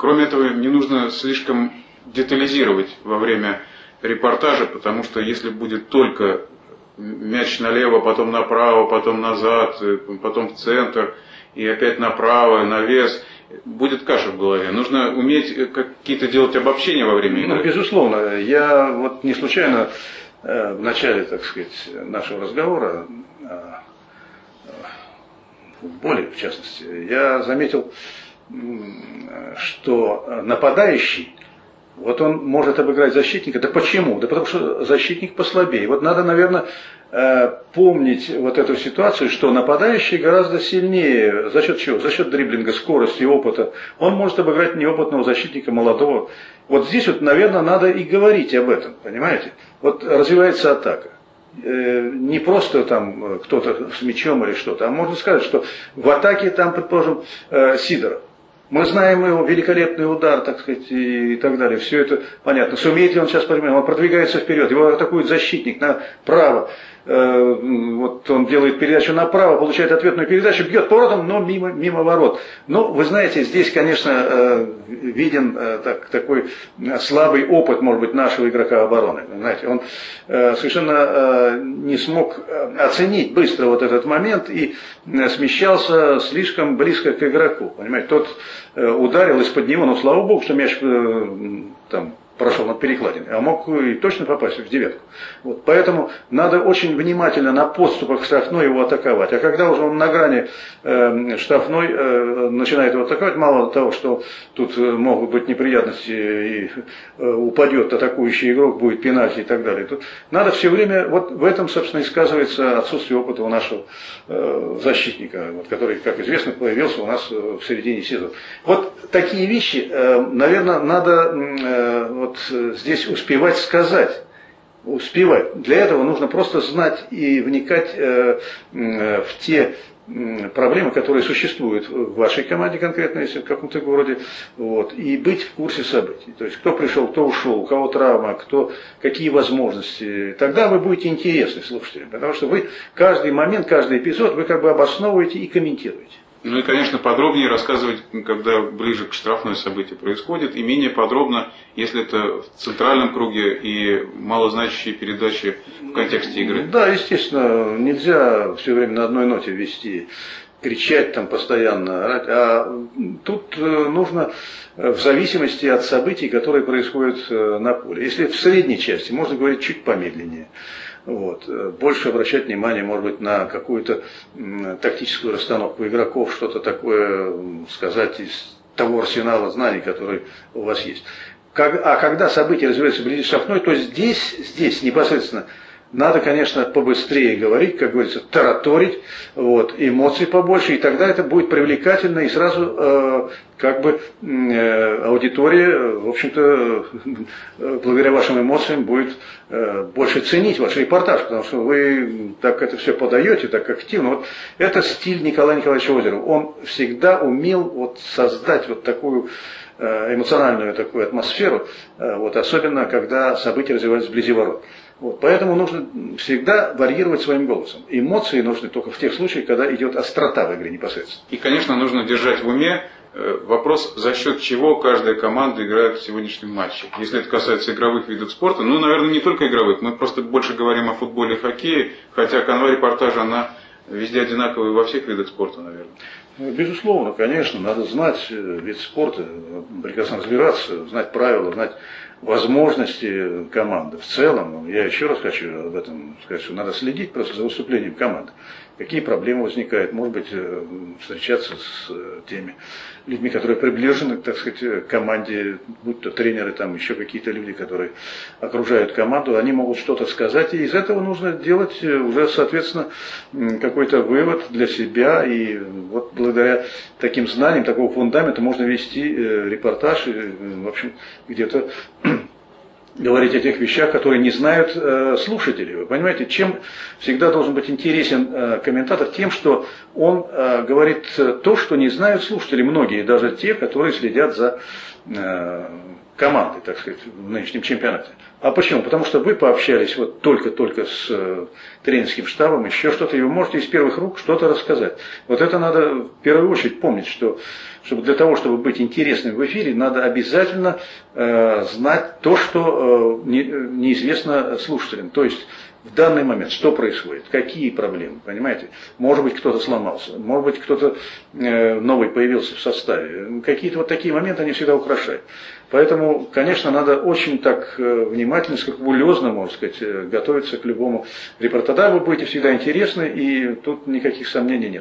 Кроме этого, не нужно слишком детализировать во время репортажа, потому что если будет только мяч налево, потом направо, потом назад, э, потом в центр, и опять направо, навес, будет каша в голове. Нужно уметь э, какие-то делать обобщения во время игры. Ну, безусловно. Я вот не случайно э, в начале, так сказать, нашего разговора о футболе, в частности, я заметил, что нападающий вот он может обыграть защитника. Да почему? Да потому что защитник послабее. Вот надо, наверное, э, помнить вот эту ситуацию, что нападающий гораздо сильнее. За счет чего? За счет дриблинга, скорости, опыта. Он может обыграть неопытного защитника, молодого. Вот здесь вот, наверное, надо и говорить об этом, понимаете? Вот развивается атака э, не просто там кто-то с мячом или что-то, а можно сказать, что в атаке там, предположим, э, Сидоров. Мы знаем его великолепный удар, так сказать, и, так далее. Все это понятно. Сумеет ли он сейчас, понимаем, он продвигается вперед, его атакует защитник направо. Э, вот он делает передачу направо, получает ответную передачу, бьет поворотом, но мимо, мимо ворот. Но вы знаете, здесь, конечно, э, виден э, так, такой слабый опыт, может быть, нашего игрока обороны. Знаете, он совершенно не смог оценить быстро вот этот момент и смещался слишком близко к игроку. Понимаете, тот ударил из-под него, но слава богу, что мяч там прошел над перекладиной, а мог и точно попасть в девятку. Вот, поэтому надо очень внимательно на подступах к штрафной его атаковать. А когда уже он на грани э, штрафной э, начинает его атаковать, мало того, что тут э, могут быть неприятности и э, упадет атакующий игрок, будет пенальти и так далее. Тут надо все время, вот в этом, собственно, и сказывается отсутствие опыта у нашего э, защитника, вот, который, как известно, появился у нас э, в середине сезона. Вот такие вещи, э, наверное, надо э, вот, вот э, здесь успевать сказать. Успевать. Для этого нужно просто знать и вникать э, э, в те проблемы, которые существуют в вашей команде конкретно, если в каком-то городе, вот, и быть в курсе событий. То есть, кто пришел, кто ушел, у кого травма, кто, какие возможности. Тогда вы будете интересны слушателям, потому что вы каждый момент, каждый эпизод вы как бы обосновываете и комментируете. Ну и, конечно, подробнее рассказывать, когда ближе к штрафной событие происходит, и менее подробно, если это в центральном круге и малозначащие передачи в контексте игры. Да, естественно, нельзя все время на одной ноте вести кричать там постоянно, орать. А тут э, нужно в зависимости от событий, которые происходят э, на поле. Если в средней части, можно говорить чуть помедленнее. Вот. Больше обращать внимание, может быть, на какую-то тактическую расстановку игроков, что-то такое сказать из того арсенала знаний, который у вас есть. Как, а когда события развиваются вблизи штрафной, то здесь, здесь непосредственно надо, конечно, побыстрее говорить, как говорится, тараторить, вот, эмоций побольше, и тогда это будет привлекательно, и сразу э, как бы э, аудитория, в общем-то, э, благодаря вашим эмоциям будет э, больше ценить ваш репортаж, потому что вы так это все подаете, так активно. Вот это стиль Николая Николаевича Озерова. Он всегда умел вот создать вот такую э, эмоциональную такую атмосферу, э, вот, особенно когда события развиваются вблизи ворот. Вот, поэтому нужно всегда варьировать своим голосом. Эмоции нужны только в тех случаях, когда идет острота в игре непосредственно. И, конечно, нужно держать в уме э, вопрос, за счет чего каждая команда играет в сегодняшнем матче. Если это касается игровых видов спорта, ну, наверное, не только игровых, мы просто больше говорим о футболе и хоккее, хотя канва репортажа, она везде одинаковая во всех видах спорта, наверное. Ну, безусловно, конечно, надо знать э, вид спорта, прекрасно разбираться, знать правила, знать возможности команды в целом. Я еще раз хочу об этом сказать, что надо следить просто за выступлением команды какие проблемы возникают, может быть, э, встречаться с э, теми людьми, которые приближены, так сказать, к команде, будь то тренеры, там еще какие-то люди, которые окружают команду, они могут что-то сказать, и из этого нужно делать э, уже, соответственно, какой-то вывод для себя, и вот благодаря таким знаниям, такого фундамента можно вести репортаж, и, в общем, где-то говорить о тех вещах, которые не знают э, слушатели. Вы понимаете, чем всегда должен быть интересен э, комментатор? Тем, что он э, говорит то, что не знают слушатели, многие, даже те, которые следят за э, команды, так сказать, в нынешнем чемпионате. А почему? Потому что вы пообщались вот только-только с э, тренерским штабом, еще что-то, и вы можете из первых рук что-то рассказать. Вот это надо в первую очередь помнить, что чтобы для того, чтобы быть интересным в эфире, надо обязательно э, знать то, что э, не, неизвестно слушателям. То есть в данный момент, что происходит, какие проблемы, понимаете? Может быть, кто-то сломался, может быть, кто-то э, новый появился в составе. Какие-то вот такие моменты они всегда украшают. Поэтому, конечно, надо очень так э, внимательно, скрупулезно, можно сказать, э, готовиться к любому репортажу. Вы будете всегда интересны, и тут никаких сомнений нет.